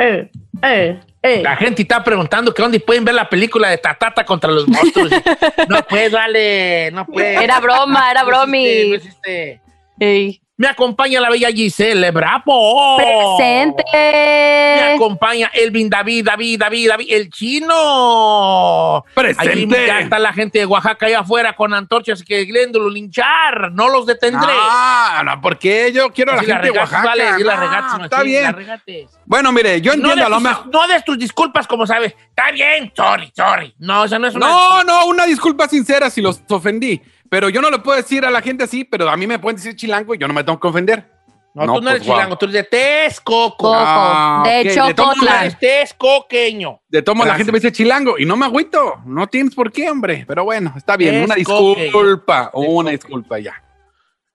Eh, eh, eh. La gente está preguntando que dónde pueden ver la película de Tatata contra los monstruos. no puede, vale, no puede. Era broma, era No existe, bromi. no existe. Ey. Me acompaña la bella Giselle Bravo. Presente. Me acompaña Elvin David, David, David, David, el chino. Presente. Ahí ya está la gente de Oaxaca allá afuera con antorchas que queriéndolo linchar. No los detendré. Ah, no, porque yo quiero a la gente de regates, Oaxaca. vale, si la No, regates, está bien. la regates. Bueno, mire, yo No entiendo des, a lo mejor. no des tus disculpas como sabes. Está bien, sorry, sorry. No, esa no es una. No, no, una disculpa sincera si los ofendí. Pero yo no le puedo decir a la gente así, pero a mí me pueden decir chilango y yo no me tengo que ofender. No, No, tú no eres pues, chilango, tú eres de Texcoco. Coco. Ah, de ok, hecho, de texcoqueño. De modos, la gente me dice chilango y no me agüito. No tienes por qué, hombre. Pero bueno, está bien. Una disculpa. Una disculpa ya.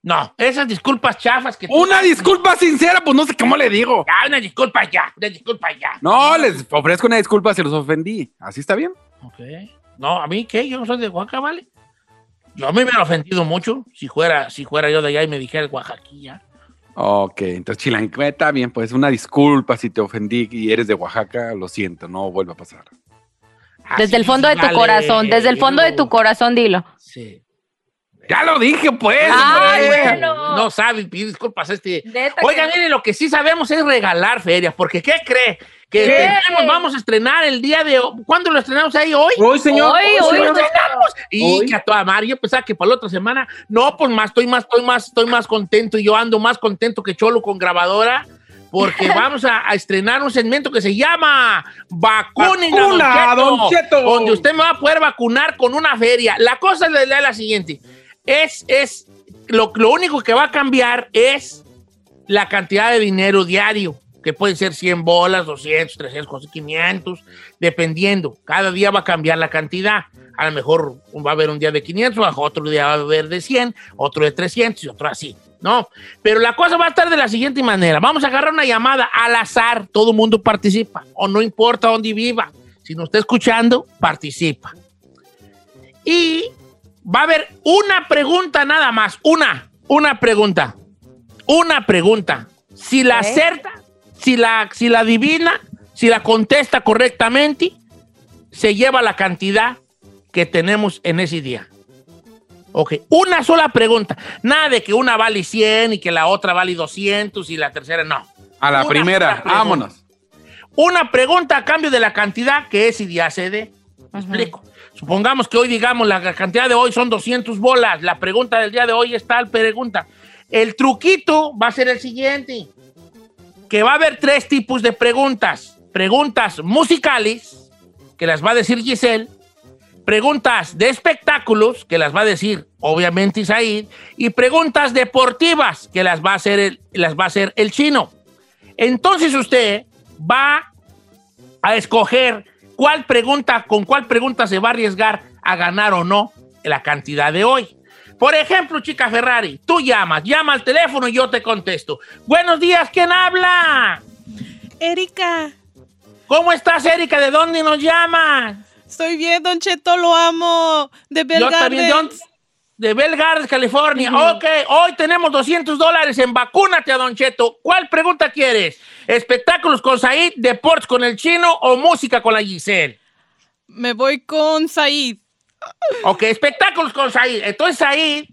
No, esas disculpas chafas que Una disculpa sincera, pues no sé cómo le digo. Ya, una disculpa ya, una disculpa ya. No, les ofrezco una disculpa si los ofendí. ¿Así está bien? Ok. No, ¿a mí qué? Yo no soy de Oaxaca, ¿vale? Yo a mí me hubiera ofendido mucho si fuera, si fuera yo de allá y me dijera Oaxaquilla. Ok, entonces chilango, está bien, pues una disculpa si te ofendí y eres de Oaxaca, lo siento, no vuelva a pasar. Desde el fondo de tu vale, corazón, desde el fondo de tu corazón, dilo. Sí. Ya lo dije, pues. Ay, hombre. bueno. No sabe pedir disculpas este. Que- miren, lo que sí sabemos es regalar ferias, porque ¿qué cree? Que ¿Qué? tenemos- vamos a estrenar el día de hoy. ¿Cuándo lo estrenamos ahí? ¿Hoy? Hoy, señor. Hoy, hoy, lo hoy. estrenamos. Y Hoy. que a toda madre, yo pensaba que para la otra semana, no, pues más, estoy más, estoy más, estoy más contento y yo ando más contento que Cholo con grabadora. Porque vamos a, a estrenar un segmento que se llama Vacunen a Don Vacuna, Cheto, Don Cheto. donde usted me va a poder vacunar con una feria. La cosa es la, la- la siguiente. Es, es, lo, lo único que va a cambiar es la cantidad de dinero diario, que puede ser 100 bolas, 200, 300, 500, dependiendo. Cada día va a cambiar la cantidad. A lo mejor va a haber un día de 500, otro día va a haber de 100, otro de 300 y otro así. ¿No? Pero la cosa va a estar de la siguiente manera. Vamos a agarrar una llamada al azar. Todo el mundo participa. O no importa dónde viva. Si nos está escuchando, participa. Y va a haber una pregunta nada más. Una, una pregunta. Una pregunta. Si la acerta, si la, si la adivina, si la contesta correctamente, se lleva la cantidad que tenemos en ese día. Ok, una sola pregunta. Nada de que una vale 100 y que la otra vale 200 y la tercera no. A la Una primera, vámonos. Una pregunta a cambio de la cantidad que ese día se dé. ¿Me explico? Supongamos que hoy, digamos, la cantidad de hoy son 200 bolas. La pregunta del día de hoy es tal pregunta. El truquito va a ser el siguiente. Que va a haber tres tipos de preguntas. Preguntas musicales, que las va a decir Giselle. Preguntas de espectáculos, que las va a decir, obviamente, Isaid. Y preguntas deportivas, que las va a hacer las va a hacer el chino. Entonces usted va a escoger cuál pregunta, con cuál pregunta se va a arriesgar a ganar o no la cantidad de hoy. Por ejemplo, chica Ferrari, tú llamas, llama al teléfono y yo te contesto. Buenos días, ¿quién habla? Erika, ¿Cómo estás, Erika? ¿De dónde nos llamas? estoy bien, Don Cheto, lo amo. De Bell Yo también. ¿De, Bell Gardens, California. Ok, hoy tenemos 200 dólares en Vacúnate a Don Cheto. ¿Cuál pregunta quieres? ¿Espectáculos con Said, deportes con el chino o música con la Giselle? Me voy con Said. Ok, espectáculos con Said. Entonces Said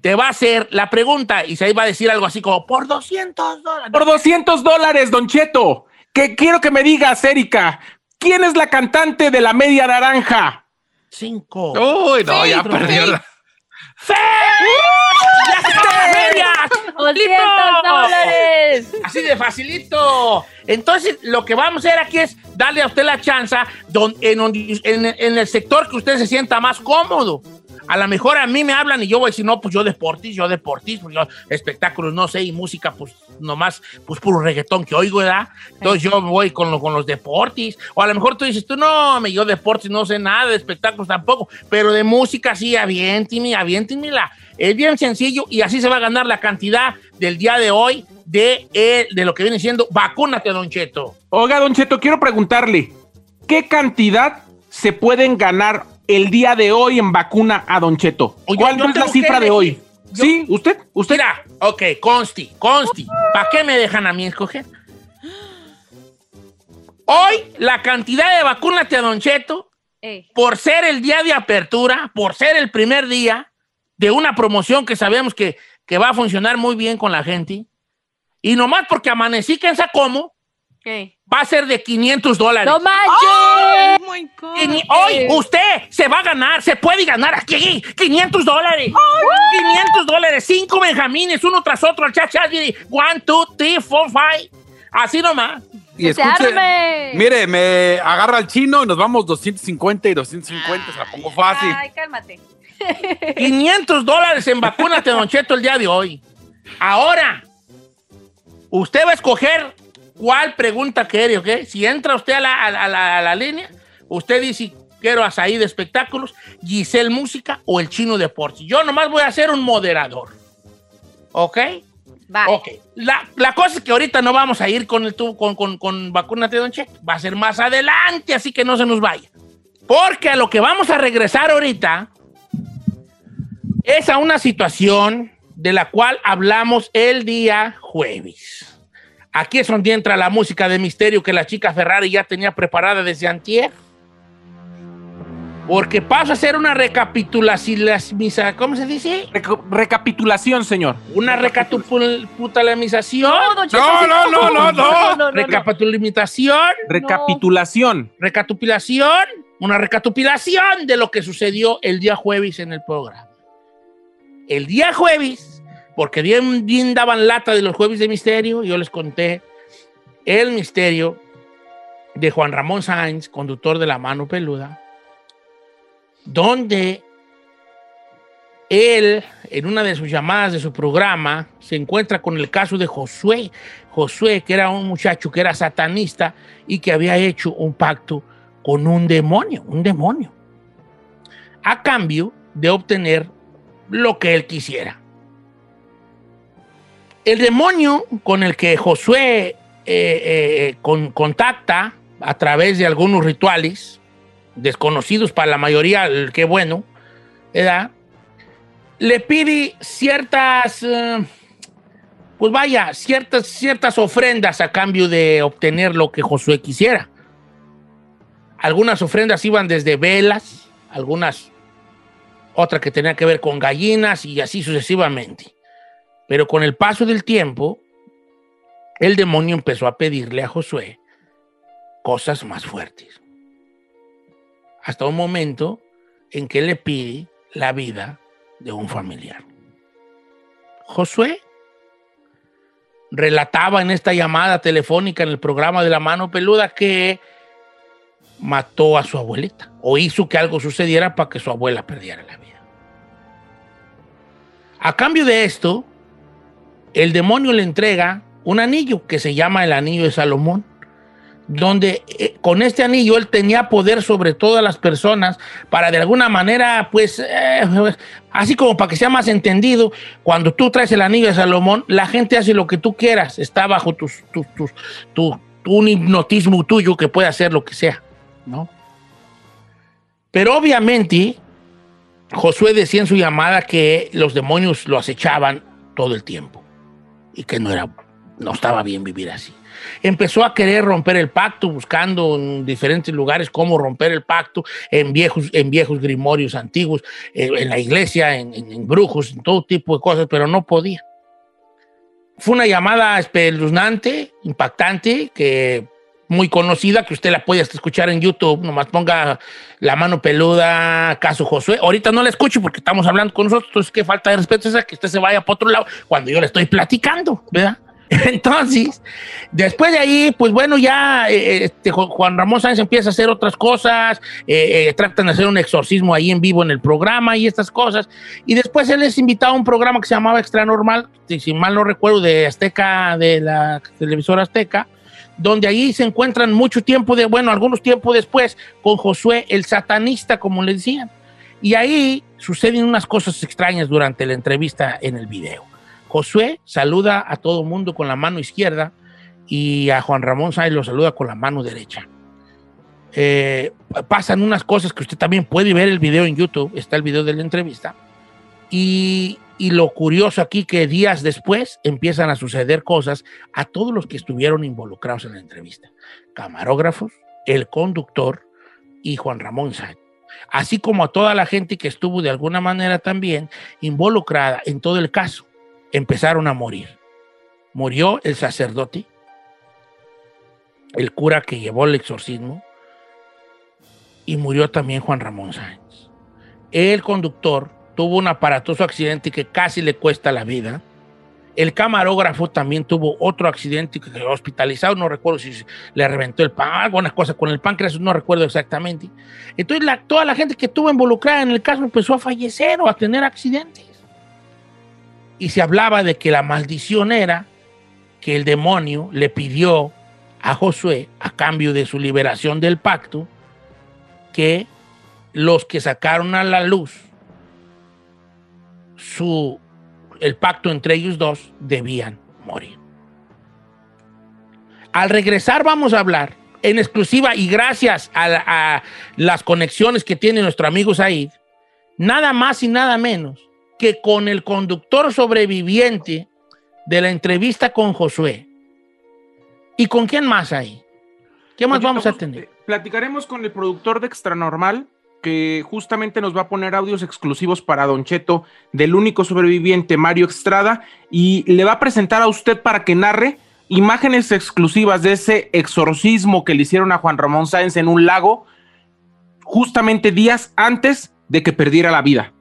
te va a hacer la pregunta y Said va a decir algo así como, por 200 dólares. Por 200 dólares, Don Cheto. Que quiero que me digas, Erika, ¿quién es la cantante de la media naranja? Cinco. Uy, no, ya perdió. la- ¡Fe! ¡Ya se acabó la feria! 200 ¡Listo! dólares. Así de facilito. Entonces, lo que vamos a hacer aquí es darle a usted la chance en- en el sector que usted se sienta más cómodo. A lo mejor a mí me hablan y yo voy a decir, no, pues yo deportis, yo deportis, pues yo espectáculos, no sé, y música, pues nomás, pues puro reggaetón que oigo, ¿verdad? Entonces yo voy con, lo- con los deportis. O a lo mejor tú dices, tú no, me yo deportis no sé nada, de espectáculos tampoco, pero de música sí, aviéntime, aviéntemela. Es bien sencillo y así se va a ganar la cantidad del día de hoy de, eh, de lo que viene siendo vacúnate, Don Cheto. Oiga, Don Cheto, quiero preguntarle, ¿qué cantidad se pueden ganar el día de hoy en vacuna a Don Cheto? Oye, ¿Cuál es la cifra de hoy? Sí, usted, usted. Mira, ok, consti, consti. ¿Para qué me dejan a mí escoger? Hoy, la cantidad de vacúnate a Don Cheto, Ey. por ser el día de apertura, por ser el primer día de una promoción que sabemos que, que va a funcionar muy bien con la gente, y nomás porque amanecí que en Sacomo, Va a ser de 500 dólares. ¡No manches! Oh my God. Hoy usted se va a ganar, se puede ganar aquí 500 dólares. 500 dólares, cinco benjamines, uno tras otro, al chat, one, two, three, four, five. Así nomás. Y ¡Que se escuche, mire, me agarra al chino y nos vamos 250 y 250, se la pongo fácil. Ay, cálmate. 500 dólares en vacúnate, Don Cheto, el día de hoy. Ahora, usted va a escoger cuál pregunta quiere, ¿ok? Si entra usted a la, a la- a la- a la línea, usted dice, quiero a Saí de espectáculos, Giselle Música o el Chino Deportes. Yo nomás voy a ser un moderador. ¿Ok? Va. Ok. La, la cosa es que ahorita no vamos a ir con el tubo, con, con, con vacúnate, Don Cheto. Va a ser más adelante, así que no se nos vaya. Porque a lo que vamos a regresar ahorita es a una situación de la cual hablamos el día jueves. Aquí es donde entra la música de misterio que la chica Ferrari ya tenía preparada desde antier. Porque paso a hacer una recapitulación, ¿cómo se dice? Recapitulación, señor. Una recapitulación. No, No, no, no, no, no. no. Recapitulación. Recapitulación. Recapitulación. Una recapitulación de lo que sucedió el día jueves en el programa. El día jueves, porque bien, daban lata de los jueves de misterio, yo les conté el misterio de Juan Ramón Sáenz, conductor de La Mano Peluda, donde él, en una de sus llamadas de su programa, se encuentra con el caso de Josué. Josué, que era un muchacho que era satanista y que había hecho un pacto con un demonio, un demonio, a cambio de obtener lo que él quisiera. El demonio con el que Josué eh, eh, con- contacta a través de algunos rituales, desconocidos para la mayoría, el que bueno, le pide ciertas, eh, pues vaya, ciertas, ciertas ofrendas a cambio de obtener lo que Josué quisiera. Algunas ofrendas iban desde velas, algunas, otra que tenía que ver con gallinas y así sucesivamente. Pero con el paso del tiempo, el demonio empezó a pedirle a Josué cosas más fuertes. Hasta un momento en que le pide la vida de un familiar. Josué relataba en esta llamada telefónica en el programa de la mano peluda que mató a su abuelita o hizo que algo sucediera para que su abuela perdiera la vida. A cambio de esto, el demonio le entrega un anillo que se llama el anillo de Salomón, donde eh, con este anillo él tenía poder sobre todas las personas para de alguna manera, pues, eh, así como para que sea más entendido, cuando tú traes el anillo de Salomón, la gente hace lo que tú quieras, está bajo tu- un hipnotismo tuyo que puede hacer lo que sea, ¿no? Pero obviamente, Josué decía en su llamada que los demonios lo acechaban todo el tiempo y que no era, no estaba bien vivir así empezó a querer romper el pacto, buscando en diferentes lugares cómo romper el pacto, en viejos, en viejos grimorios antiguos, eh, en la iglesia, en, en- en brujos, en todo tipo de cosas, pero no podía. Fue una llamada espeluznante, impactante, que muy conocida, que usted la puede escuchar en YouTube, nomás ponga la mano peluda, caso Josué. Ahorita no la escucho porque estamos hablando con nosotros, entonces qué falta de respeto es que usted se vaya para otro lado cuando yo le estoy platicando, ¿verdad? Entonces, después de ahí, pues bueno, ya eh, este, Ju- Juan Ramón Sáenz empieza a hacer otras cosas, eh, eh, tratan de hacer un exorcismo ahí en vivo en el programa y estas cosas. Y después él es invitado a un programa que se llamaba Extra Normal, si mal no recuerdo, de Azteca, de la televisora Azteca, donde ahí se encuentran mucho tiempo de, bueno, algunos tiempos después, con Josué el satanista, como le decían. Y ahí suceden unas cosas extrañas durante la entrevista en el video. Josué saluda a todo mundo con la mano izquierda y a Juan Ramón Sáenz lo saluda con la mano derecha. Eh, pasan unas cosas que usted también puede ver el video en YouTube, está el video de la entrevista, Y, y lo curioso aquí que días después empiezan a suceder cosas a todos los que estuvieron involucrados en la entrevista. Camarógrafos, el conductor y Juan Ramón Sáenz. Así como a toda la gente que estuvo de alguna manera también involucrada en todo el caso. Empezaron a morir. Murió el sacerdote, el cura que llevó el exorcismo, y murió también Juan Ramón Sáenz. El conductor tuvo un aparatoso accidente que casi le cuesta la vida. El camarógrafo también tuvo otro accidente que quedó hospitalizado, no recuerdo si le reventó el pan, algunas cosas con el páncreas, no recuerdo exactamente. Entonces la- toda la gente que estuvo involucrada en el caso empezó a fallecer o a tener accidentes. Y se hablaba de que la maldición era que el demonio le pidió a Josué, a cambio de su liberación del pacto, que los que sacaron a la luz su, el pacto entre ellos dos debían morir. Al regresar vamos a hablar en exclusiva y gracias a, la- a las conexiones que tiene nuestro amigo Said, nada más y nada menos que con el conductor sobreviviente de la entrevista con Josué. ¿Y con quién más ahí? ¿Qué más Oye, vamos a tener? eh, Platicaremos con el productor de Extranormal, que justamente nos va a poner audios exclusivos para Don Cheto del único sobreviviente, Mario Estrada, y le va a presentar a usted para que narre imágenes exclusivas de ese exorcismo que le hicieron a Juan Ramón Sáenz en un lago, justamente días antes de que perdiera la vida.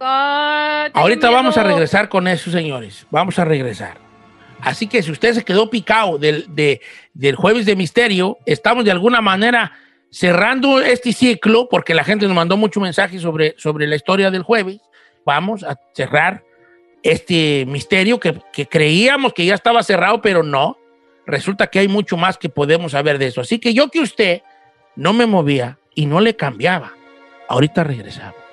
Ah, Ahorita vamos a regresar con eso, señores. Vamos a regresar. Así que si usted se quedó picado del, de- del jueves de misterio, estamos de alguna manera cerrando este ciclo, porque la gente nos mandó mucho mensaje sobre, sobre la historia del jueves. Vamos a cerrar este misterio que, que creíamos que ya estaba cerrado, pero no. Resulta que hay mucho más que podemos saber de eso. Así que yo que usted no me movía y no le cambiaba. Ahorita regresamos.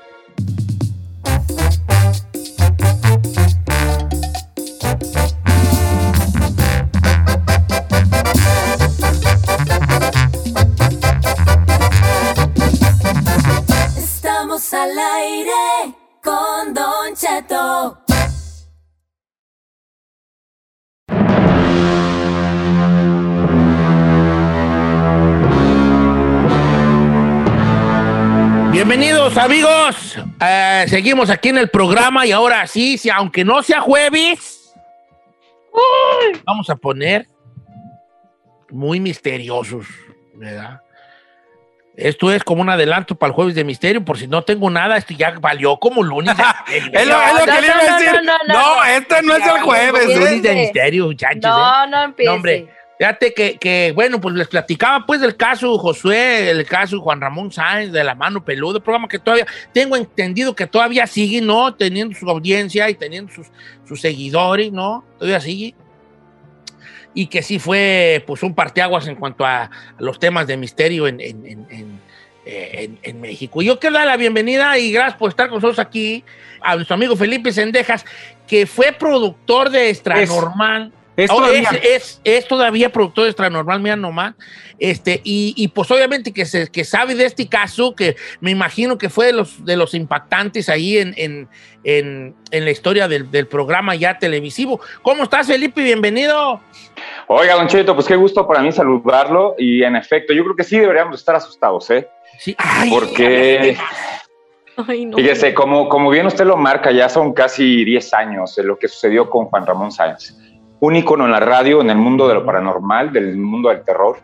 Estamos al aire con Don Cheto. Bienvenidos amigos, Eh, seguimos aquí en el programa y ahora sí, si, aunque no sea jueves, vamos a poner muy misteriosos, ¿verdad? Esto es como un adelanto para el jueves de misterio, por si no tengo nada, esto ya valió como lunes de misterio. Es lo, es lo No, que le iba no, a no, decir. no, no, No, no. este no es el jueves. no, lunes de misterio, muchachos. ¿eh? No, no empiece. No, hombre. Fíjate que, que, bueno, pues les platicaba pues del caso Josué, el caso Juan Ramón Sáenz de la mano peluda, programa que todavía tengo entendido que todavía sigue, ¿no? Teniendo su audiencia y teniendo sus, sus seguidores, ¿no? Todavía sigue. Y que sí fue pues un parteaguas en cuanto a los temas de misterio en, en, en, en, eh, en- en México. Yo quiero dar la bienvenida y gracias por estar con nosotros aquí a nuestro amigo Felipe Sendejas, que fue productor de Extra Es. Es Oh, todavía. es, es- es todavía productor de Extra Normal, mira nomás. Este, y, y pues obviamente que, se, que sabe de este caso, que me imagino que fue de los, de los impactantes ahí en, en, en, en la historia del, del programa ya televisivo. ¿Cómo estás, Felipe? Bienvenido. Oiga, Don Cheto, pues qué gusto para mí saludarlo y en efecto, yo creo que sí deberíamos estar asustados, ¿eh? Sí. Ay, Porque, Ay, no. fíjese, como, como bien usted lo marca, ya son casi 10 años de lo que sucedió con Juan Ramón Sáenz. Un ícono en la radio, en el mundo de lo paranormal, del mundo del terror,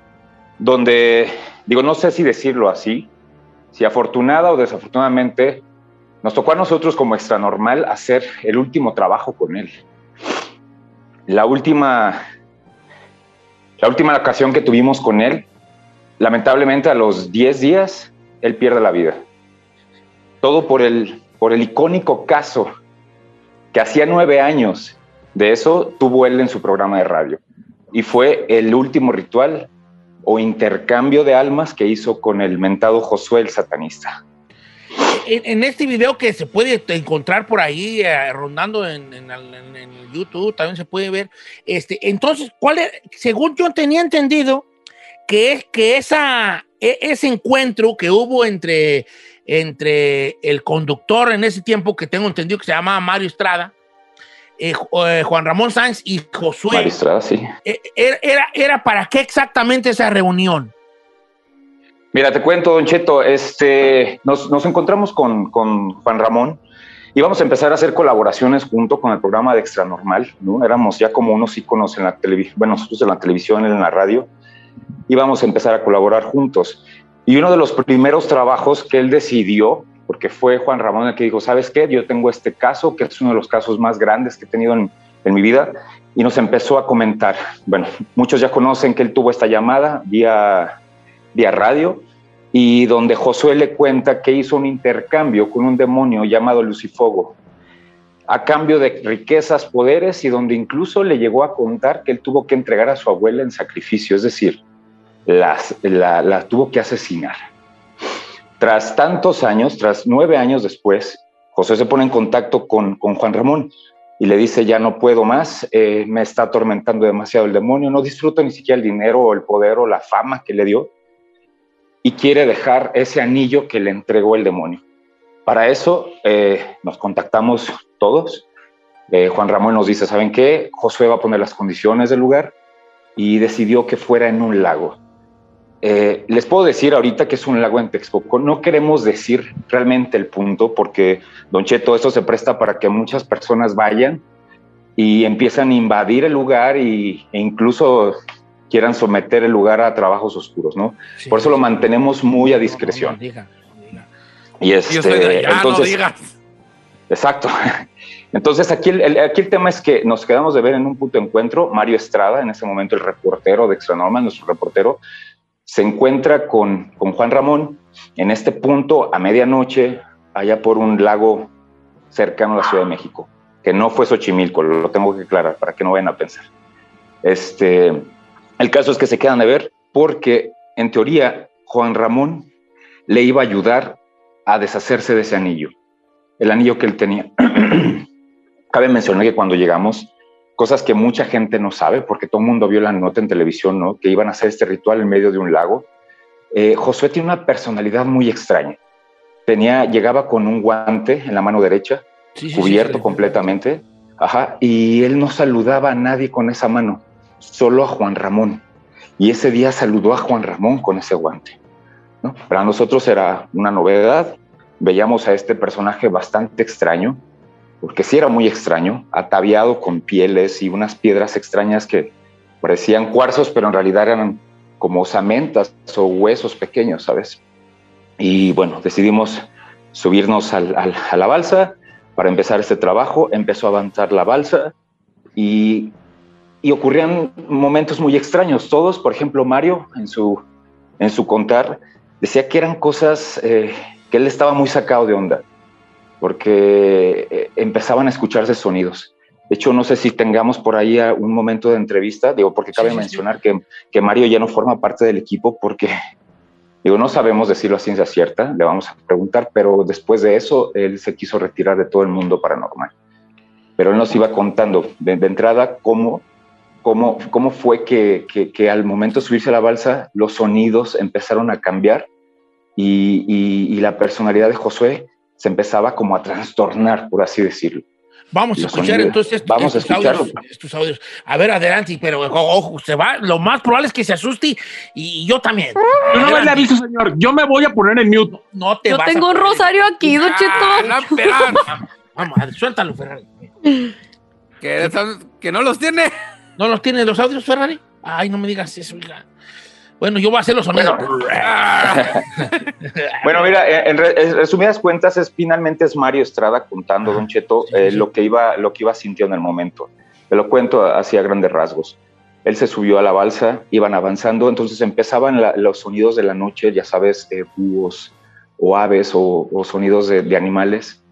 donde, digo, no sé si decirlo así, si afortunada o desafortunadamente, nos tocó a nosotros como extranormal hacer el último trabajo con él. La última, la última ocasión que tuvimos con él, lamentablemente a los 10 días, él pierde la vida. Todo por el, por el icónico caso que hacía nueve años de eso tuvo él en su programa de radio. Y fue el último ritual o intercambio de almas que hizo con el mentado Josué el satanista. En, en este video que se puede encontrar por ahí, eh, rondando en, en- en- YouTube, también se puede ver. Este, entonces, ¿cuál es? Según yo tenía entendido, que es que esa, e- ese encuentro que hubo entre, entre el conductor en ese tiempo, que tengo entendido que se llamaba Mario Estrada, eh, eh, Juan Ramón Sáenz y Josué, Mario Estrada, sí. eh, era, era, era para qué exactamente esa reunión? Mira, te cuento, Don Cheto, este, nos, nos encontramos con, con Juan Ramón y vamos a empezar a hacer colaboraciones junto con el programa de Extra Normal, ¿no? Éramos ya como unos íconos en la televisión, bueno, nosotros en la televisión, en la radio, y vamos a empezar a colaborar juntos. Y uno de los primeros trabajos que él decidió, porque fue Juan Ramón el que dijo, ¿sabes qué? Yo tengo este caso, que es uno de los casos más grandes que he tenido en, mi vida, y nos empezó a comentar. Bueno, muchos ya conocen que él tuvo esta llamada vía vía radio, y donde Josué le cuenta que hizo un intercambio con un demonio llamado Lucifogo, a cambio de riquezas, poderes, y donde incluso le llegó a contar que él tuvo que entregar a su abuela en sacrificio, es decir, las- la, la tuvo que asesinar. Tras tantos años, tras nueve años después, José se pone en contacto con, con Juan Ramón y le dice, ya no puedo más, eh, me está atormentando demasiado el demonio, no disfruto ni siquiera el dinero o el poder o la fama que le dio y quiere dejar ese anillo que le entregó el demonio. Para eso eh, nos contactamos todos. Eh, Juan Ramón nos dice, ¿saben qué? Josué va a poner las condiciones del lugar y decidió que fuera en un lago. Eh, les puedo decir ahorita que es un lago en Texcoco. No queremos decir realmente el punto porque, Don Cheto, esto se presta para que muchas personas vayan y empiezan a invadir el lugar y, e incluso quieran someter el lugar a trabajos oscuros, ¿no? Por eso lo mantenemos muy a discreción. No, no diga, no diga. Y Yo este, soy de allá, entonces, digas. Exacto. Entonces aquí el, el- aquí el tema es que nos quedamos de ver en un punto de encuentro. Mario Estrada, en ese momento el reportero de Extra Normal, nuestro reportero, se encuentra con, con Juan Ramón en este punto a medianoche, allá por un lago cercano a la Ciudad de México, que no fue Xochimilco, lo tengo que aclarar para que no vayan a pensar. Este, el caso es que se quedan de ver porque, en teoría, Juan Ramón le iba a ayudar a deshacerse de ese anillo, el anillo que él tenía. Cabe mencionar que cuando llegamos, cosas que mucha gente no sabe, porque todo el mundo vio la nota en televisión, ¿no? Que iban a hacer este ritual en medio de un lago. Eh, Josué tiene una personalidad muy extraña. Tenía, llegaba con un guante en la mano derecha, Sí, sí, sí, cubierto sí. completamente, ajá, y él no saludaba a nadie con esa mano, solo a Juan Ramón. Y ese día saludó a Juan Ramón con ese guante. ¿no? Para nosotros era una novedad, veíamos a este personaje bastante extraño, porque sí era muy extraño, ataviado con pieles y unas piedras extrañas que parecían cuarzos, pero en realidad eran como osamentas o huesos pequeños, ¿sabes? Y bueno, decidimos subirnos a la balsa para empezar este trabajo. Empezó a avanzar la balsa y, y ocurrían momentos muy extraños. Todos, por ejemplo, Mario, en su, en su contar, decía que eran cosas eh, que él estaba muy sacado de onda, porque eh, empezaban a escucharse sonidos. De hecho, no sé si tengamos por ahí a- un momento de entrevista, digo, porque cabe Sí, sí, sí. mencionar Que, que Mario ya no forma parte del equipo porque, digo, no sabemos decirlo a ciencia cierta, le vamos a preguntar, pero después de eso, él se quiso retirar de todo el mundo paranormal. Pero él nos iba contando de, de entrada cómo, cómo, cómo fue que, que, que al momento de subirse a la balsa, los sonidos empezaron a cambiar y, y- y la personalidad de Josué se empezaba como a trastornar, por así decirlo. Vamos a escuchar sonidos. entonces estos, Vamos a audios, estos audios. A ver, adelante, pero ojo, se va. Lo más probable es que se asuste y yo también. Yo no me le aviso, señor. Yo me voy a poner en mute. No te Yo vas a tengo un poner- rosario aquí, Don Ah, Cheto. Vamos, a ver, suéltalo, Ferrari. Que, que no los tiene. ¿No los tienes los audios, Ferrari? Ay, no me digas eso, hija. Bueno, yo voy a hacer los sonidos. Bueno, mira, en, re- en resumidas cuentas, es finalmente es Mario Estrada contando, Don Cheto, sí, eh, sí. lo que iba, lo que iba sintiendo en el momento. Te lo cuento así a grandes rasgos. Él se subió a la balsa, iban avanzando, entonces empezaban la- los sonidos de la noche, ya sabes, eh, búhos o aves o, o sonidos de, de animales.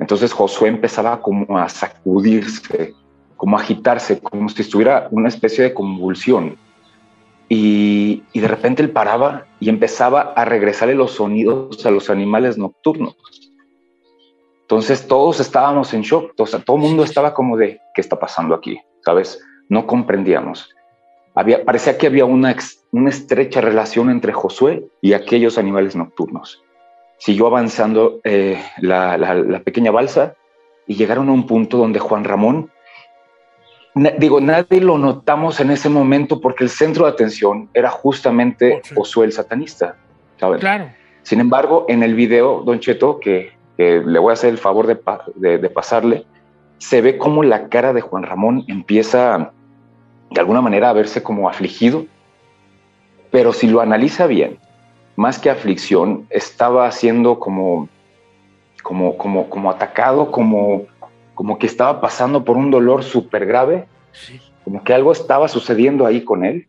Entonces Josué empezaba como a sacudirse, como a agitarse, como si estuviera una especie de convulsión. Y, de repente él paraba y empezaba a regresarle los sonidos a los animales nocturnos. Entonces todos estábamos en shock, o sea, todo el mundo estaba como de, ¿qué está pasando aquí? ¿Sabes? No comprendíamos. había, parecía que había una, estrecha relación entre Josué y aquellos animales nocturnos. Siguió avanzando eh, la, pequeña balsa y llegaron a un punto donde Juan Ramón, digo, nadie lo notamos en ese momento porque el centro de atención era justamente Josué. Josué el satanista. ¿saben? Claro. Sin embargo, en el video, Don Cheto, que, que le voy a hacer el favor de- de pasarle, se ve como la cara de Juan Ramón empieza de alguna manera a verse como afligido, pero si lo analiza bien, más que aflicción, estaba siendo como, como, como, como atacado, como, como que estaba pasando por un dolor súper grave, Sí. como que algo estaba sucediendo ahí con él.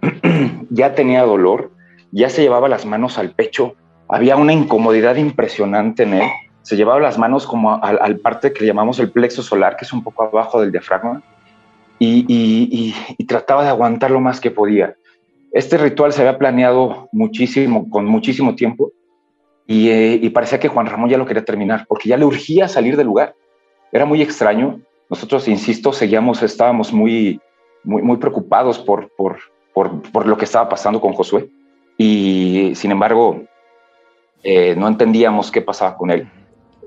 ya tenía dolor, ya se llevaba las manos al pecho, había una incomodidad impresionante en él. Se llevaba las manos como al, al parte que le llamamos el plexo solar, que es un poco abajo del diafragma, y, y- y- y trataba de aguantar lo más que podía. Este ritual se había planeado muchísimo, con muchísimo tiempo, y, eh, y parecía que Juan Ramón ya lo quería terminar, porque ya le urgía salir del lugar. Era muy extraño. Nosotros, insisto, seguíamos, estábamos muy, muy, muy preocupados por, por, por, por lo que estaba pasando con Josué. Y sin embargo, eh, no entendíamos qué pasaba con él.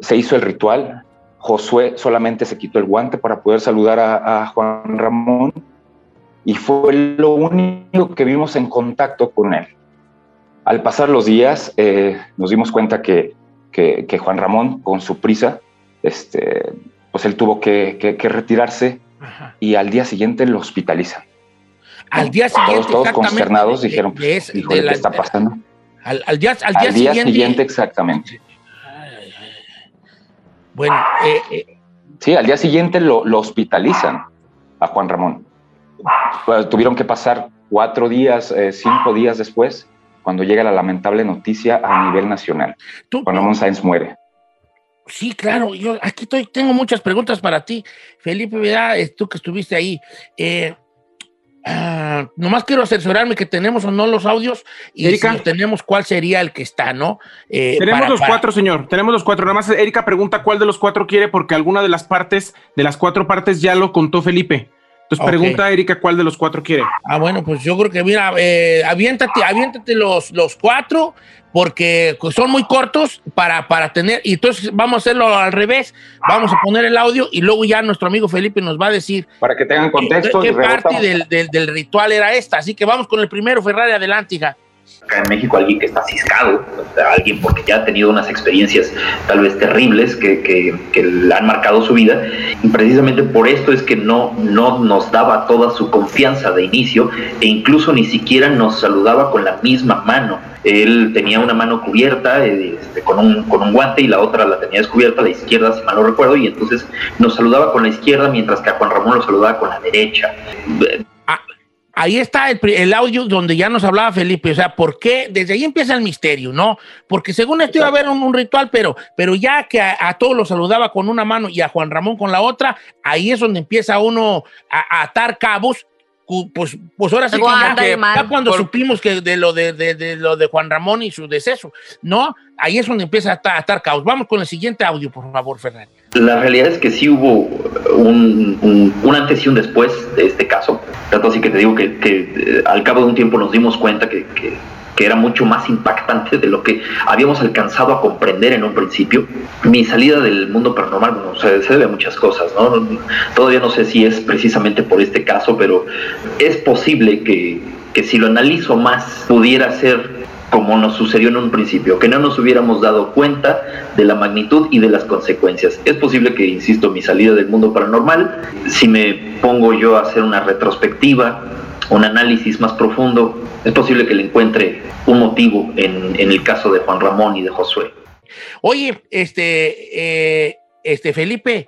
Se hizo el ritual. Josué solamente se quitó el guante para poder saludar a, a Juan Ramón y fue lo único que vimos en contacto con él. Al pasar los días, eh, nos dimos cuenta que, que, que Juan Ramón, con su prisa, este, pues él tuvo que, que- que retirarse Ajá. y al día siguiente lo hospitalizan. Al día Todos- siguiente. todos exactamente, consternados de- dijeron, de Híjole, de la- ¿qué está pasando? Al, al día, al Al día siguiente. siguiente, exactamente. Ay, ay, ay. Bueno, eh, eh, Sí, al día siguiente lo, lo hospitalizan a Juan Ramón. Pues, tuvieron que pasar cuatro días, eh, cinco días después, cuando llega la lamentable noticia a nivel nacional. tú, Juan Ramón Sáenz muere. Sí, claro. Yo aquí estoy, tengo muchas preguntas para ti, Felipe. ¿verdad? Tú que estuviste ahí. Eh, ah, nomás quiero asesorarme que tenemos o no los audios y Erika. si los tenemos, cuál sería el que está, ¿no? Eh, Tenemos para- los para- cuatro, señor. Tenemos los cuatro. Nada más Erika pregunta cuál de los cuatro quiere porque alguna de las partes, de las cuatro partes ya lo contó Felipe. Entonces pregunta a Erika cuál de los cuatro quiere. Ah, bueno, pues yo creo que, mira, eh, aviéntate, aviéntate los, los cuatro, porque son muy cortos para, para tener, y entonces vamos a hacerlo al revés, vamos a poner el audio y luego ya nuestro amigo Felipe nos va a decir Para que tengan contexto. qué, parte del, del- del ritual era esta. Así que vamos con el primero, Ferrari, adelante, hija. Acá en México alguien que está ciscado, alguien porque ya ha tenido unas experiencias tal vez terribles que, que, que le han marcado su vida y precisamente por esto es que no, no nos daba toda su confianza de inicio e incluso ni siquiera nos saludaba con la misma mano. Él tenía una mano cubierta este, con, un, con un guante y la otra la tenía descubierta, la izquierda si mal no recuerdo, y entonces nos saludaba con la izquierda mientras que a Juan Ramón lo saludaba con la derecha. Ahí está el, audio donde ya nos hablaba Felipe. O sea, ¿por qué? Desde ahí empieza el misterio, ¿no? Porque según esto iba a haber un, un ritual, pero, pero ya que a, a todos los saludaba con una mano y a Juan Ramón con la otra, ahí es donde empieza uno a, a atar cabos. Pues, pues ahora sí que ya, cuando Por- supimos que de lo de, de- de lo de Juan Ramón y su deceso, ¿no? Ahí es donde empieza a atar, a atar cabos. Vamos con el siguiente audio, por favor, Fernández. La realidad es que sí hubo un, un- antes y un después de este caso. Tanto así que te digo que, eh, al cabo de un tiempo nos dimos cuenta que, que- era mucho más impactante de lo que habíamos alcanzado a comprender en un principio. Mi salida del mundo paranormal, bueno, se, se debe a muchas cosas, ¿no? Todavía no sé si es precisamente por este caso, pero es posible que, que si lo analizo más pudiera ser como nos sucedió en un principio, que no nos hubiéramos dado cuenta de la magnitud y de las consecuencias. Es posible que, insisto, mi salida del mundo paranormal, si me pongo yo a hacer una retrospectiva, un análisis más profundo, es posible que le encuentre un motivo en, el caso de Juan Ramón y de Josué. Oye, este, eh, este Felipe,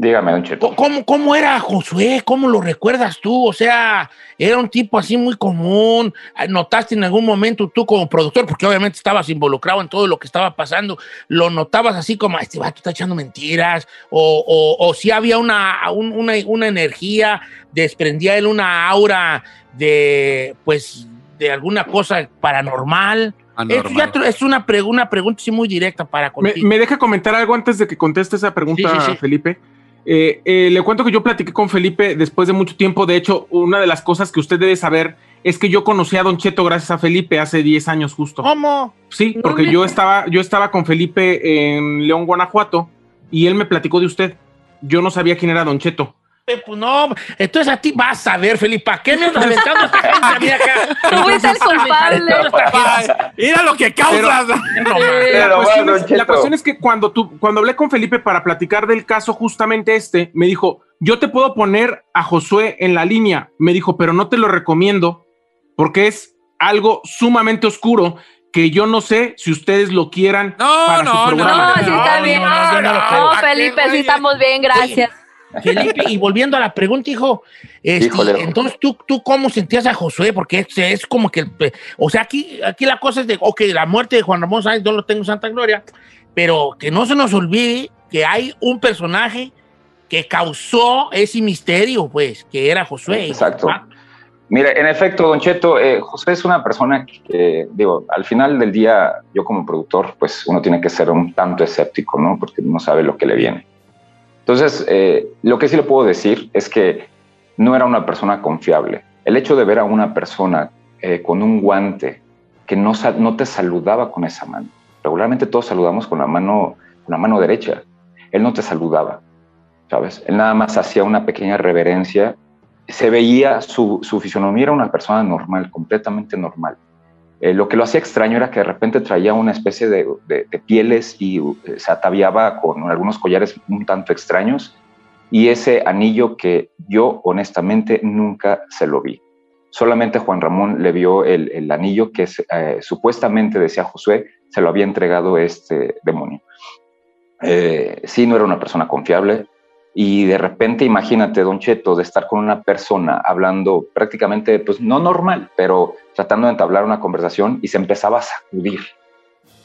Dígame, Don Cheto. ¿Cómo- ¿Cómo, ¿Cómo era Josué? ¿Cómo lo recuerdas tú? O sea, era un tipo así muy común. ¿Notaste en algún momento tú como productor, porque obviamente estabas involucrado en todo lo que estaba pasando, lo notabas así como, este vato está echando mentiras? ¿O, o, o si había una, un- una, una energía, desprendía él una aura de, pues, de alguna cosa paranormal? Anormal. es una, pregu- una pregunta así muy directa para Me, contigo. me deja comentar algo antes de que conteste esa pregunta, Sí, sí, sí. Felipe. Eh, eh, le cuento que yo platiqué con Felipe después de mucho tiempo. De hecho, una de las cosas que usted debe saber es que yo conocí a Don Cheto gracias a Felipe hace 10 años justo. ¿Cómo? Sí, porque yo estaba, yo estaba con Felipe en León, Guanajuato, y él me platicó de usted. Yo no sabía quién era Don Cheto. Eh, Pues no, entonces a ti vas a ver, Felipe. ¿Para qué me andas aventando esta gente a mí acá? Tú fuiste el culpable. Mira lo que causas. La, Pero cuestión bueno, es, Cheto. la cuestión es que cuando, tú, cuando hablé con Felipe para platicar del caso justamente este, me dijo, yo te puedo poner a Josué en la línea. Me dijo, pero no te lo recomiendo porque es algo sumamente oscuro que yo no sé si ustedes lo quieran No, para no, su no, programa. No, sí está No, bien. no, no. No, Felipe, sí estamos bien, gracias. Felipe, y volviendo a la pregunta, hijo, este, entonces ¿tú, tú cómo sentías a Josué, porque es, es como que, o sea, aquí, aquí la cosa es de, ok, la muerte de Juan Ramón Sáenz, yo lo tengo en Santa Gloria, pero que no se nos olvide que hay un personaje que causó ese misterio, pues, que era Josué. Exacto. Mire, en efecto, Don Cheto, eh, José es una persona que, digo, al final del día, yo como productor, pues uno tiene que ser un tanto escéptico, ¿no? Porque no sabe lo que le viene. Entonces, eh, lo que sí le puedo decir es que no era una persona confiable. El hecho de ver a una persona eh, con un guante que no, te saludaba con esa mano. Regularmente todos saludamos con la mano, la mano derecha. Él no te saludaba, ¿sabes? Él nada más hacía una pequeña reverencia se veía su, su fisonomía era una persona normal, completamente normal. Eh, lo que lo hacía extraño era que de repente traía una especie de, pieles y uh, se ataviaba con algunos collares un tanto extraños y ese anillo que yo honestamente nunca se lo vi. Solamente Juan Ramón le vio el, anillo que eh, supuestamente decía Josué, se lo había entregado este demonio. Eh, sí, no era una persona confiable, y de repente imagínate, Don Cheto, de estar con una persona hablando prácticamente, pues no normal, pero tratando de entablar una conversación y se empezaba a sacudir.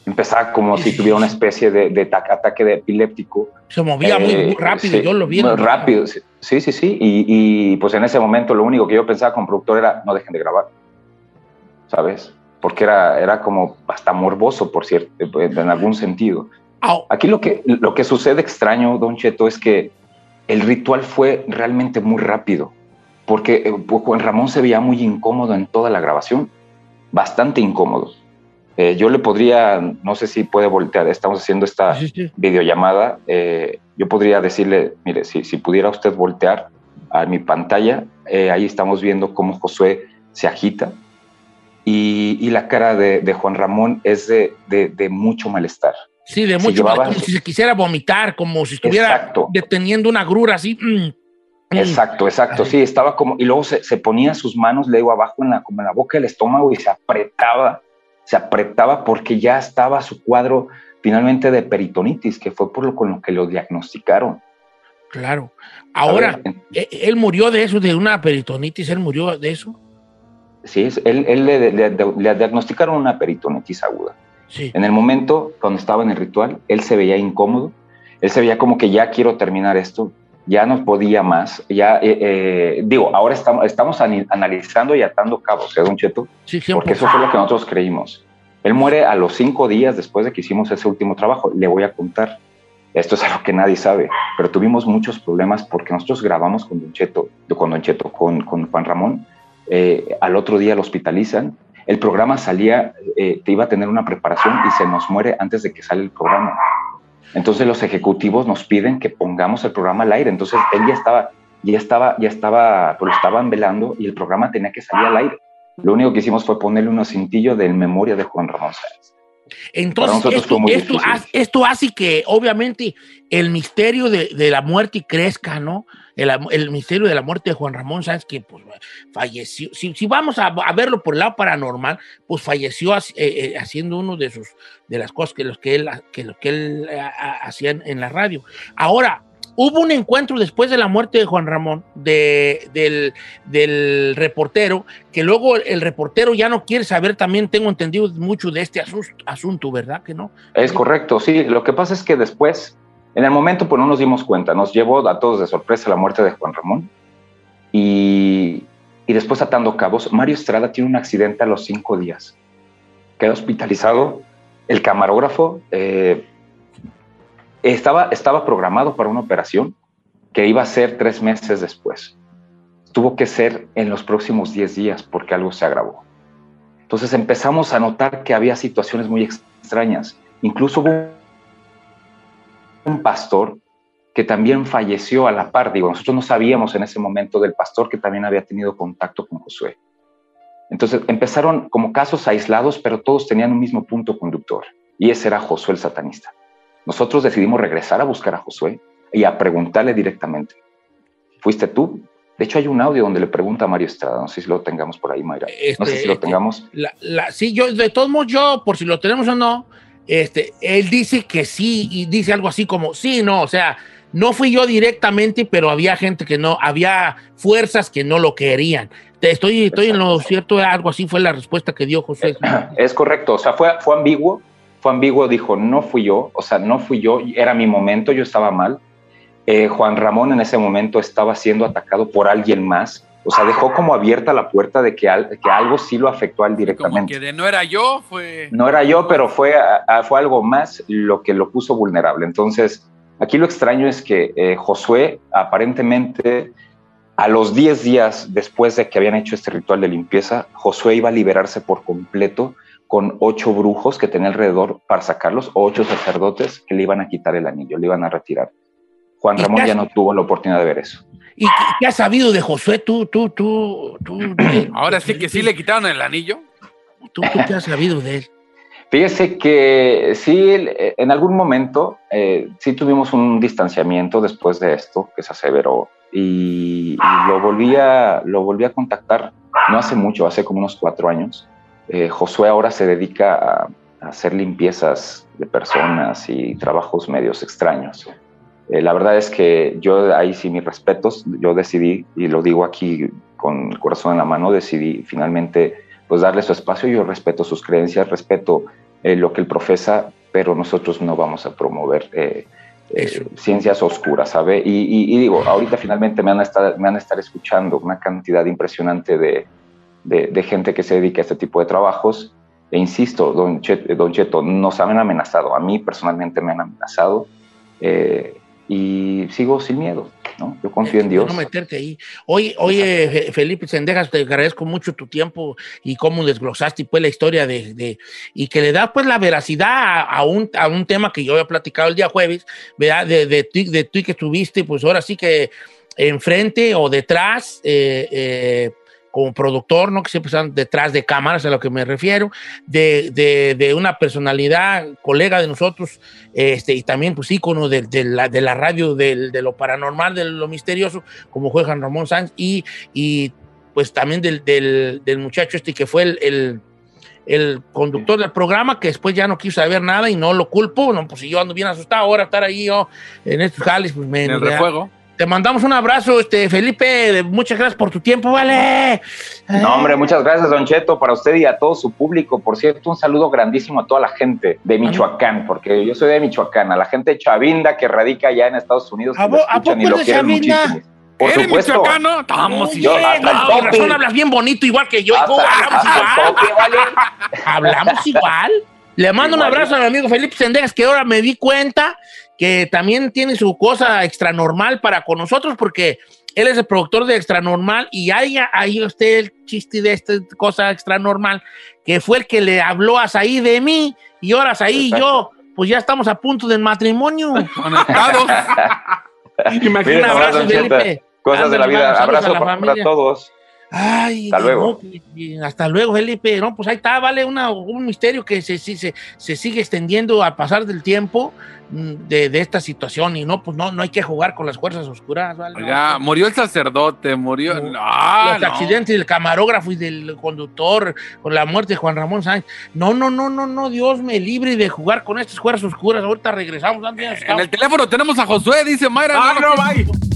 Empezaba como si tuviera una especie de, de ta- ataque de epiléptico. Se movía muy, muy Eh, rápido, sí, yo lo vi. rápido, sí, sí, sí. sí. Y, y, pues en ese momento lo único que yo pensaba como productor era no dejen de grabar, ¿sabes? Porque era, era como hasta morboso, por cierto, en algún sentido. Aquí lo que, lo que sucede extraño, Don Cheto, es que el ritual fue realmente muy rápido, porque eh, pues, Juan Ramón se veía muy incómodo en toda la grabación, bastante incómodo. Eh, yo le podría, no sé si puede voltear, estamos haciendo esta Sí, sí. videollamada, eh, yo podría decirle, mire, si, si pudiera usted voltear a mi pantalla, eh, ahí estamos viendo cómo Josué se agita y, y la cara de, de Juan Ramón es de, de- de mucho malestar. Sí, de mucho, llevaba- como si se quisiera vomitar, como si estuviera Exacto. deteniendo una grura así. mm, mm. Exacto, exacto, sí, estaba como, y luego se, se ponía sus manos, le digo, abajo en la, como en la boca del estómago y se apretaba, se apretaba porque ya estaba su cuadro finalmente de peritonitis, que fue por lo con lo que lo diagnosticaron. Claro. Ahora, ¿sabes? ¿e- ¿él murió de eso, de una peritonitis? ¿Él murió de eso? Sí, él, él le, le- le diagnosticaron una peritonitis aguda. Sí. En el momento, cuando estaba en el ritual, él se veía incómodo, él se veía como que ya quiero terminar esto, ya no podía más, ya, eh, eh, digo, ahora estamos, estamos analizando y atando cabos, ¿eh, Don Cheto? Sí, porque eso fue lo que nosotros creímos. Él muere a los cinco días después de que hicimos ese último trabajo. Le voy a contar. Esto es algo que nadie sabe, pero tuvimos muchos problemas porque nosotros grabamos con Don Cheto, con Don Cheto, con, con Juan Ramón. Eh, al otro día lo hospitalizan. El programa salía, eh, te iba a tener una preparación y se nos muere antes de que sale el programa. Entonces los ejecutivos nos piden que pongamos el programa al aire. Entonces él ya estaba, ya estaba, ya estaba, pues lo estaban velando y el programa tenía que salir al aire. Lo único que hicimos fue ponerle un cintillo de memoria de Juan Ramón Sáenz. Entonces, esto, esto, esto hace que, obviamente, el misterio de, de la muerte crezca, ¿no? El, misterio de la muerte de Juan Ramón Sáenz, que pues, falleció. Si, vamos a, verlo por el lado paranormal, pues falleció eh, eh, haciendo uno de sus de las cosas que, los que él, que, lo que él eh, hacía en, en la radio. Ahora, hubo un encuentro después de la muerte de Juan Ramón, de, del, del reportero, que luego el reportero ya no quiere saber, también tengo entendido mucho de este asunto, ¿verdad? Que no. Es correcto, sí. Lo que pasa es que después, en el momento, pues no nos dimos cuenta. Nos llevó a todos de sorpresa la muerte de Juan Ramón. Y, y después, atando cabos, Mario Estrada tiene un accidente a los cinco días. Queda hospitalizado. El camarógrafo eh, estaba, estaba programado para una operación que iba a ser tres meses después. Tuvo que ser en los próximos 10 días porque algo se agravó. Entonces empezamos a notar que había situaciones muy extrañas. Incluso hubo un pastor que también falleció a la par. Digo, nosotros no sabíamos en ese momento del pastor que también había tenido contacto con Josué. Entonces empezaron como casos aislados, pero todos tenían un mismo punto conductor, y ese era Josué el satanista. Nosotros decidimos regresar a buscar a Josué y a preguntarle directamente, ¿fuiste tú? De hecho, hay un audio donde le pregunta a Mario Estrada, no sé si lo tengamos por ahí, Mayra. no sé Este, si lo este, tengamos. La, la- sí, yo, de todos modos, yo, por si lo tenemos o no, este, él dice que sí y dice algo así como, sí, no, o sea, no fui yo directamente, pero había gente que no, había fuerzas que no lo querían. Estoy, estoy en lo cierto, algo así fue la respuesta que dio José. Es correcto, o sea, fue, fue ambiguo, fue ambiguo, dijo, no fui yo, o sea, no fui yo, era mi momento, yo estaba mal. Eh, Juan Ramón en ese momento estaba siendo atacado por alguien más, o sea, dejó como abierta la puerta de que, al- que algo sí lo afectó a él Como directamente. que de no era yo, fue. No era yo, pero fue, a- fue algo más lo que lo puso vulnerable. Entonces, aquí lo extraño es que eh, Josué aparentemente a los 10 días después de que habían hecho este ritual de limpieza, Josué iba a liberarse por completo con ocho brujos que tenía alrededor para sacarlos, o ocho sacerdotes que le iban a quitar el anillo, le iban a retirar. Juan ¿Y Ramón ya no tuvo la oportunidad de ver eso. ¿Y qué, qué has sabido de Josué? Tú, tú, tú, tú. Ahora sí que sí le quitaron el anillo. ¿Tú, tú qué has sabido de él? Fíjese que sí, eh, en algún momento eh, sí tuvimos un distanciamiento después de esto, que se aseveró, y, y lo, volví a, lo volví a contactar no hace mucho, hace como unos cuatro años. Eh, Josué ahora se dedica a, a hacer limpiezas de personas y trabajos medios extraños. Eh, la verdad es que yo ahí sí mis respetos, yo decidí, y lo digo aquí con el corazón en la mano, decidí finalmente pues darle su espacio, yo respeto sus creencias, respeto eh, lo que él profesa, pero nosotros no vamos a promover eh, ciencias oscuras, ¿sabe? Y, y- y digo, ahorita finalmente me van a estar, me van a estar escuchando una cantidad impresionante de, de- de gente que se dedica a este tipo de trabajos. E insisto, don Cheto, don Cheto, nos han amenazado, a mí personalmente me han amenazado eh, y sigo sin miedo, ¿no? Yo confío en De Dios. No meterte ahí. Oye, oye, Fe- Felipe Sendejas, te agradezco mucho tu tiempo y cómo desglosaste pues la historia de, de- y que le da pues la veracidad a, a un, a un tema que yo había platicado el día jueves, ¿verdad? De, de, ti- de tú que estuviste, pues ahora sí que enfrente o detrás, eh, eh, como productor, ¿no? Que siempre están detrás de cámaras, a lo que me refiero, de, de- de una personalidad, colega de nosotros, este, y también, pues, ícono de, de la, de la radio, de, lo paranormal, de lo misterioso, como fue Juan Ramón Sánchez, y, y pues también del, del- del muchacho este que fue el, el- el conductor del programa, que después ya no quiso saber nada y no lo culpo, no, pues si yo ando bien asustado ahora estar ahí yo en estos jales, pues me... En el refuego. Te mandamos un abrazo, este, Felipe, muchas gracias por tu tiempo, vale. No, hombre, muchas gracias, Don Cheto, para usted y a todo su público. Por cierto, un saludo grandísimo a toda la gente de Michoacán, porque yo soy de Michoacán, a la gente de Chavinda que radica allá en Estados Unidos. ¿A lo po- a escuchan y poco lo de Chavinda? muchísimo. Por ¿Eres supuesto. michoacano? Estamos el razón hablas bien bonito, igual que yo. y Hasta- ¿cómo hablamos igual. tope, ¿vale? Hablamos igual. Le mando un abrazo a mi amigo Felipe Sendejas, que ahora me di cuenta que también tiene su cosa extra normal para con nosotros, porque él es el productor de Extra Normal y ahí, ahí usted el chiste de esta cosa extra normal, que fue el que le habló a Saí de mí, y ahora Saí y yo, pues ya estamos a punto del matrimonio. Conectados. Un abrazo, Felipe. Cosas de la vida. a Abrazo la para, familia. para todos. Ay, Hasta luego. no, hasta luego, Felipe. No, pues ahí está, vale, una- un misterio que se, se, se, se sigue extendiendo al pasar del tiempo mm, de, de esta situación. Y no, pues no, no hay que jugar con las fuerzas oscuras, ¿vale? Oiga, murió el sacerdote, murió. No. No, Los no. accidentes del camarógrafo y del conductor, con la muerte de Juan Ramón Sánchez. No, no, no, no, no, Dios me libre de jugar con estas fuerzas oscuras. Ahorita regresamos. En el teléfono tenemos a Josué, dice Mayra. Ah, no, no, bye.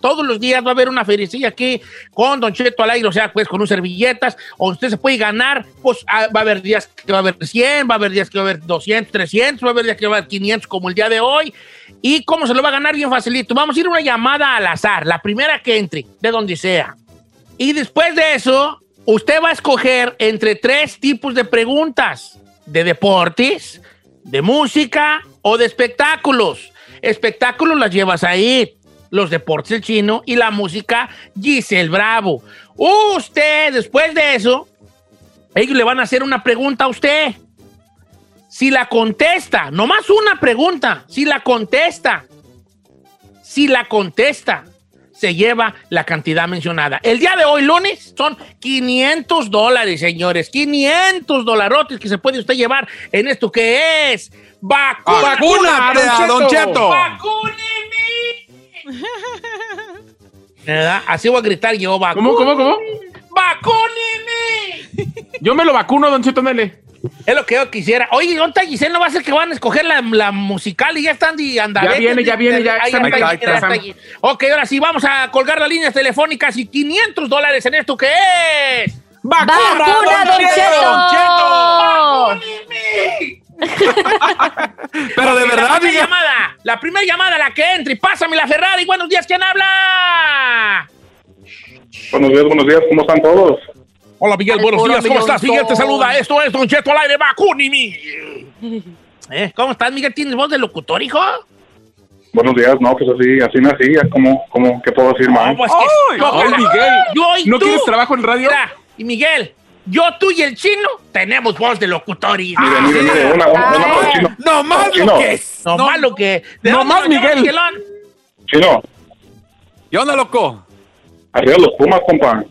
Todos los días va a haber una feriecilla aquí con Don Cheto al aire, o sea, pues con unas servilletas, o usted se puede ganar, pues ah, va a haber días que va a haber 100, va a haber días que va a haber 200, 300, va a haber días que va a haber 500 como el día de hoy. ¿Y cómo se lo va a ganar? Bien facilito. Vamos a ir una llamada al azar, la primera que entre, de donde sea. Y después de eso, usted va a escoger entre tres tipos de preguntas, de deportes, de música o de espectáculos. Espectáculos las llevas ahí, los deportes el chino y la música Giselle Bravo. Usted, después de eso, ellos le van a hacer una pregunta a usted. Si la contesta, nomás una pregunta, si la contesta, si la contesta, se lleva la cantidad mencionada. El día de hoy, lunes, son 500 dólares, señores. 500 dolarotes que se puede usted llevar en esto que es vacuna. ¡Vacúnate a Don Cheto! ¿Verdad? Así voy a gritar yo, ¿Cómo, cómo, cómo? ¡Vacúneme! Yo me lo vacuno, Don Cheto, dale. Es lo que yo quisiera. Oye, ¿dónde está Giselle? ¿No va a ser que van a escoger la, la musical y ya están de andar? Ya viene, ya viene, ya está. Ok, ahora sí, vamos a colgar las líneas telefónicas y 500 dólares en esto que es. ¡Vacuna, Don Cheto! Pero de verdad, la primera llamada, la primera llamada, la que entre, y pásame la Ferrari. Buenos días, ¿quién habla? Buenos días, buenos días, ¿cómo están todos? Hola, Miguel, buenos días, ¿cómo estás? Miguel te saluda, esto es Don Cheto al aire, vacúnimi. ¿Eh? ¿Cómo estás, Miguel? ¿Tienes voz de locutor, hijo? Buenos días, no, pues así, así nací, ya como, como, ¿qué puedo decir, No, man? pues que... ¡Ay! no, ¡Ay, Miguel! Yo y ¿No tú. quieres trabajo en radio? Mira, y Miguel, yo, tú y el chino tenemos voz de locutor y... Mire, mire, mire, una, una, una para el chino. No más Chino. lo que es. No, más lo que... ¿De no más, Miguel. Miguelón? Chino, ¿Qué onda, loco? arriba los Pumas, compa.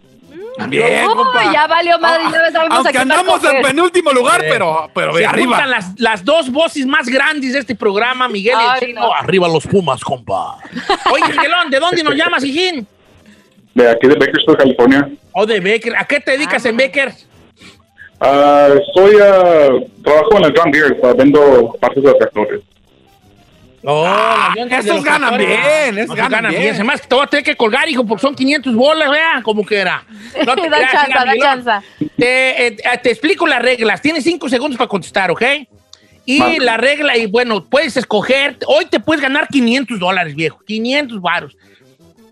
Bien, Uy, compa. ya valió madre, ya sabemos Aunque a andamos en penúltimo lugar, Sí. pero, pero Se arriba. las, las dos voces más grandes de este programa, Miguel y Ay, el chino. no. Arriba los Pumas, compa. Oye, Miguelón, ¿de dónde nos llamas, hijín? De aquí de Bakersfield, California. O de Becker. ¿A qué te dedicas en Becker? Ah, soy, ah, trabajo en el John Deere, ah, vendo partes de tractores. Oh, Ah, los ganan bien, esos No, ganan bien. Se más que te voy a tener que colgar, hijo, porque son 500 bolas, vea, como que era. No te Da creas, chanza, da chanza. Te, eh, te explico las reglas. Tienes cinco segundos para contestar, ¿ok? Y la regla, y bueno, puedes escoger. Hoy te puedes ganar 500 dólares, viejo. 500 varos.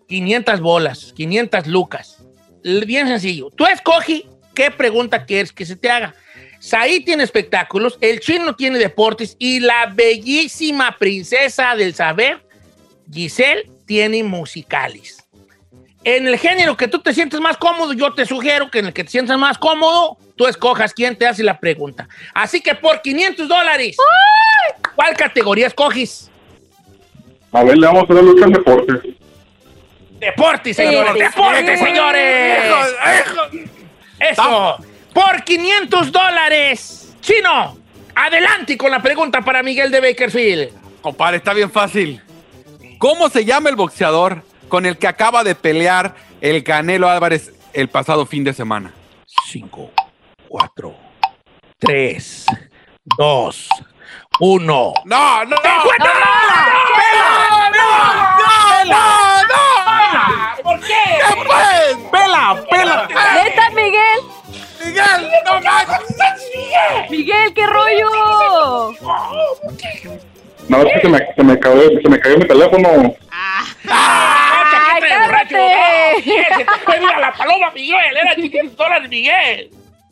500 bolas. 500 lucas. Bien sencillo. Tú escoge qué pregunta quieres que se te haga. Saí tiene espectáculos, el chino tiene deportes y la bellísima princesa del saber, Giselle, tiene musicales. En el género que tú te sientes más cómodo, yo te sugiero que en el que te sientas más cómodo, tú escojas quién te hace la pregunta. Así que por 500 dólares, ¿cuál categoría escoges? A ver, le vamos a dar lucha en deportes. Deportes, señores, deportes, señores. Eso. Por 500 dólares. Chino, adelante con la pregunta para Miguel de Bakerfield. Compadre, está bien fácil. ¿Cómo se llama el boxeador con el que acaba de pelear el Canelo Álvarez el pasado fin de semana? 5, 4, 3, 2, 1. No, no, no. ¿Por qué? Pues, ¡Pela, pela! ¿Neta, Miguel? Miguel, no manches. Miguel, ¿qué rollo? No, es que se me, se me cayó, se me cayó mi teléfono. ¡Eh, se te fue mira la paloma, Miguel! ¡Era 500 dólares, Miguel!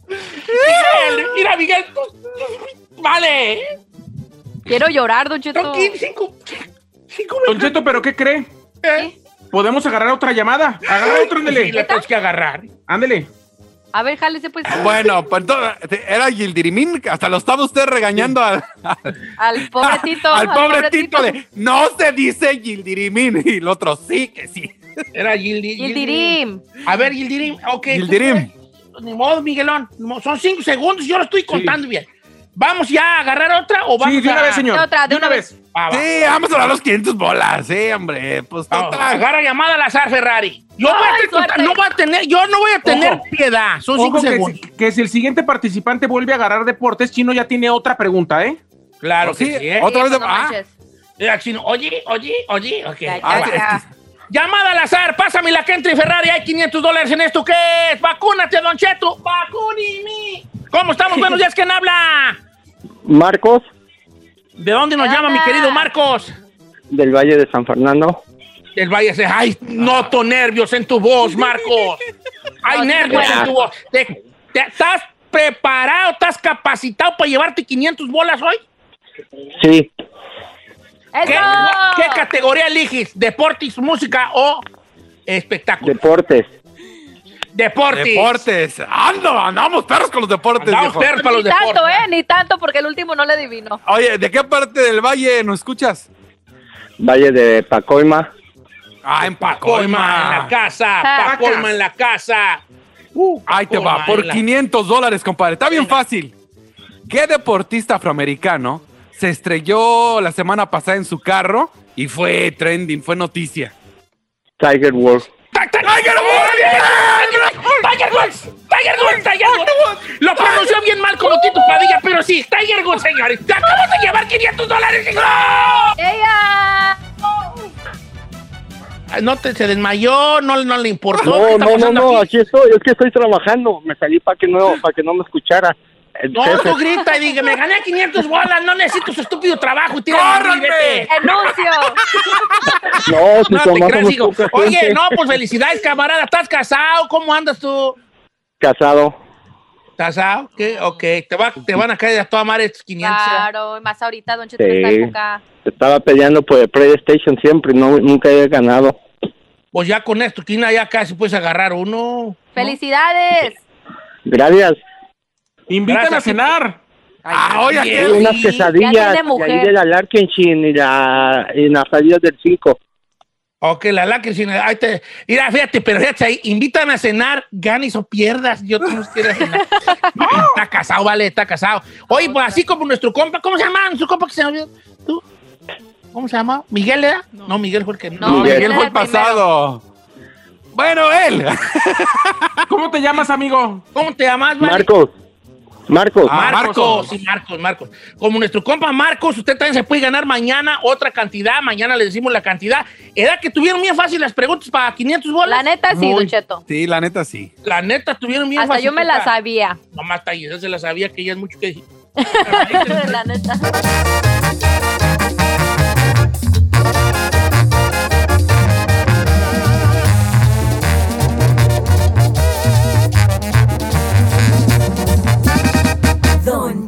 Miguel, mira, Miguel, tú- vale. Quiero llorar, Don Cheto. Son 15, 5, 5 Don Cheto, ¿pero qué cree? ¿Podemos agarrar otra llamada? Agarra otra, Sí, ándele. le tienes que agarrar. Ándele. A ver, jálese pues. Bueno, pues entonces, era Gildirimín, hasta lo estaba usted regañando al, Al pobre Tito. al pobre Tito de no se dice Gildirimín y el otro sí que sí. Era Gildi. Gildirim. A ver, Gildirim. Ok. Gildirim. Ni modo, Miguelón. Son 5 segundos, yo lo estoy contando bien. ¿Vamos ya a agarrar otra o vamos Sí, de una a... vez, señor. De otra, de de una una vez. vez. Ah, va. Sí, vamos a dar los 500 bolas, sí, hombre. Pues Vamos, total. agarra llamada al azar, Ferrari. Yo, voy a Ay, tener- suerte. no voy a tener, yo no voy a tener Ojo. piedad. Son cinco que segundos. si, que si el siguiente participante vuelve a agarrar deportes, Chino ya tiene otra pregunta, ¿eh? Claro Oh, que sí, sí, ¿eh? otra vez de- no ah. Eh, al chino, Oye, oye, oye. ok. Ya, ya, Ah, ya. Llamada al azar, pásame la que entre Ferrari, hay 500 dólares en esto. ¿Qué es? Vacúnate, Don Cheto. Vacúnime. ¿Cómo estamos? Buenos días, ¿quién habla? Marcos, ¿De dónde nos llama mi querido Marcos? del Valle de San Fernando. Del Valle. se- Ay, noto nervios en tu voz, Marcos. Hay nervios en tu voz. ¿Te- te- ¿Estás preparado, estás capacitado para llevarte 500 bolas hoy? Sí, ¿Qué, categoría eliges? ¿Deportes, música o espectáculo? deportes. Deportes. Deportes. Ando, andamos perros con los deportes, Andamos viejo. perros para los Ni tanto. ¿eh? Ni tanto, porque el último no le adivino. Oye, ¿de qué parte del valle nos escuchas? Valle de Pacoima. Ah, en Pacoima en la casa. Ah. Pacoima en la casa. Uh, Ahí te va, por en la- 500 dólares, compadre. Está bien fácil. ¿Qué deportista afroamericano se estrelló la semana pasada en su carro y fue trending, fue noticia? Tiger Woods. ¡Ti- ti- ¡Tiger Woods! ¡Tiger Woods! ¡Tiger Woods! ¡Tiger Woods! Lo pronunció bien mal como Tito Padilla, pero sí, Tiger Woods, señores. ¡Te acabas de llevar 500 dólares! ¡Ella! No te, se desmayó, no, no le importó. ¿Qué No, está no, no, no, aquí? aquí estoy, es que estoy trabajando. Me salí para que no, para que no me escuchara. No, jefe. tú grita y diga, me gané 500 bolas, no necesito su estúpido trabajo y. ¡Anuncio! No, si No te creas, poca Oye, gente. no, pues felicidades, camarada. ¿Estás casado? ¿Cómo andas tú? Casado. ¿Casado? ¿Qué? Ok. Te, va, te van a caer a toda madre estos 500. Claro, y más ahorita, Don Cheto, Sí. en esta época. Estaba peleando por el PlayStation siempre y no, nunca he ganado. Pues ya con esto, Quina, ya casi puedes agarrar uno. ¡Felicidades! Gracias. Invitan Gracias, a cenar. Ah, oye, bien. ¿qué? Y unas sí, quesadillas. Y ahí de la Larkenchin y, la, y las salidas del 5. Ok, la sin. Ahí te, mira, fíjate, pero fíjate ahí, invítame a cenar, ganes o pierdas. Yo no quiero cenar. No, está casado, vale, está casado. Oye, pues así como nuestro compa, ¿cómo se llama? Nuestro compa que se llama. ¿Tú? ¿Cómo se llama? ¿Miguel era? No, Miguel fue el que. No, No, Miguel. Miguel fue el pasado. Bueno, él. ¿Cómo te llamas, amigo? ¿Cómo te llamas, vale? Marcos. Marcos. Ah, Marcos, Marcos. sí, Marcos, Marcos. Como nuestro compa Marcos, usted también se puede ganar mañana otra cantidad. Mañana le decimos la cantidad. Era que tuvieron bien fácil las preguntas para 500 bolas. La neta sí, Muy- Don Cheto. Sí, la neta sí. La neta tuvieron bien Hasta fácil. yo me la sabía. Nomás está ahí, esa se la sabía que ella es mucho que decir. La neta.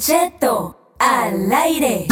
Cheto al aire.